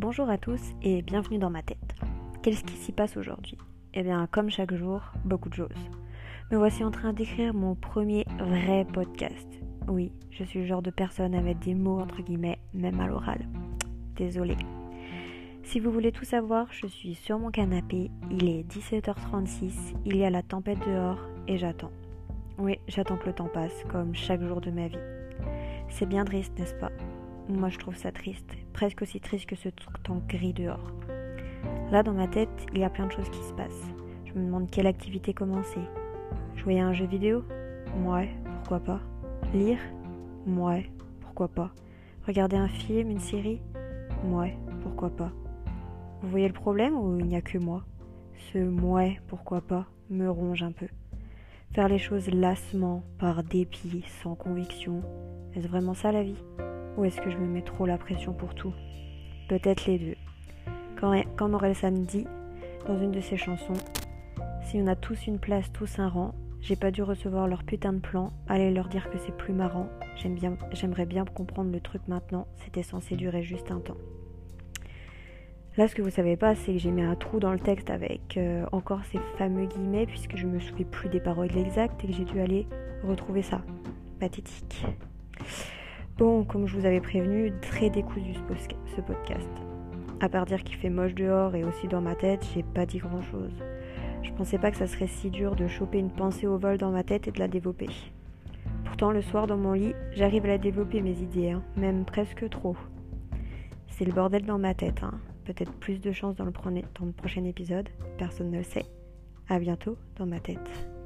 Bonjour à tous et bienvenue dans ma tête. Qu'est-ce qui s'y passe aujourd'hui? Eh bien, comme chaque jour, beaucoup de choses. Me voici en train d'écrire mon premier vrai podcast. Oui, je suis le genre de personne mettre des mots entre guillemets, même à l'oral. Désolée. Si vous voulez tout savoir, je suis sur mon canapé, il est 17h36, il y a la tempête dehors et j'attends. Oui, j'attends que le temps passe, comme chaque jour de ma vie. C'est bien triste, n'est-ce pas? Moi, je trouve ça triste, presque aussi triste que ce temps gris dehors. Là, dans ma tête, il y a plein de choses qui se passent. Je me demande quelle activité commencer. Jouer à un jeu vidéo? Ouais, pourquoi pas. Lire? Ouais, pourquoi pas. Regarder un film, une série? Ouais, pourquoi pas. Vous voyez le problème ou il n'y a que moi? Ce ouais, pourquoi pas, me ronge un peu. Faire les choses lassement, par dépit, sans conviction, est-ce vraiment ça la vie? Ou est-ce que je me mets trop la pression pour tout? Peut-être les deux. Quand, quand Morel dit, dans une de ses chansons, si on a tous une place, tous un rang, j'ai pas dû recevoir leur putain de plan, allez leur dire que c'est plus marrant, j'aimerais bien comprendre le truc maintenant, c'était censé durer juste un temps. Là, ce que vous savez pas, c'est que j'ai mis un trou dans le texte avec euh, encore ces fameux guillemets, puisque je me souviens plus des paroles exactes et que j'ai dû aller retrouver ça. Pathétique. Bon, comme je vous avais prévenu, très décousu ce podcast. À part dire qu'il fait moche dehors et aussi dans ma tête, j'ai pas dit grand chose. Je pensais pas que ça serait si dur de choper une pensée au vol dans ma tête et de la développer. Pourtant, le soir dans mon lit, j'arrive à la développer mes idées, hein, même presque trop. C'est le bordel dans ma tête, hein peut-être plus de chance dans le, dans le prochain épisode, personne ne le sait. À bientôt dans ma tête.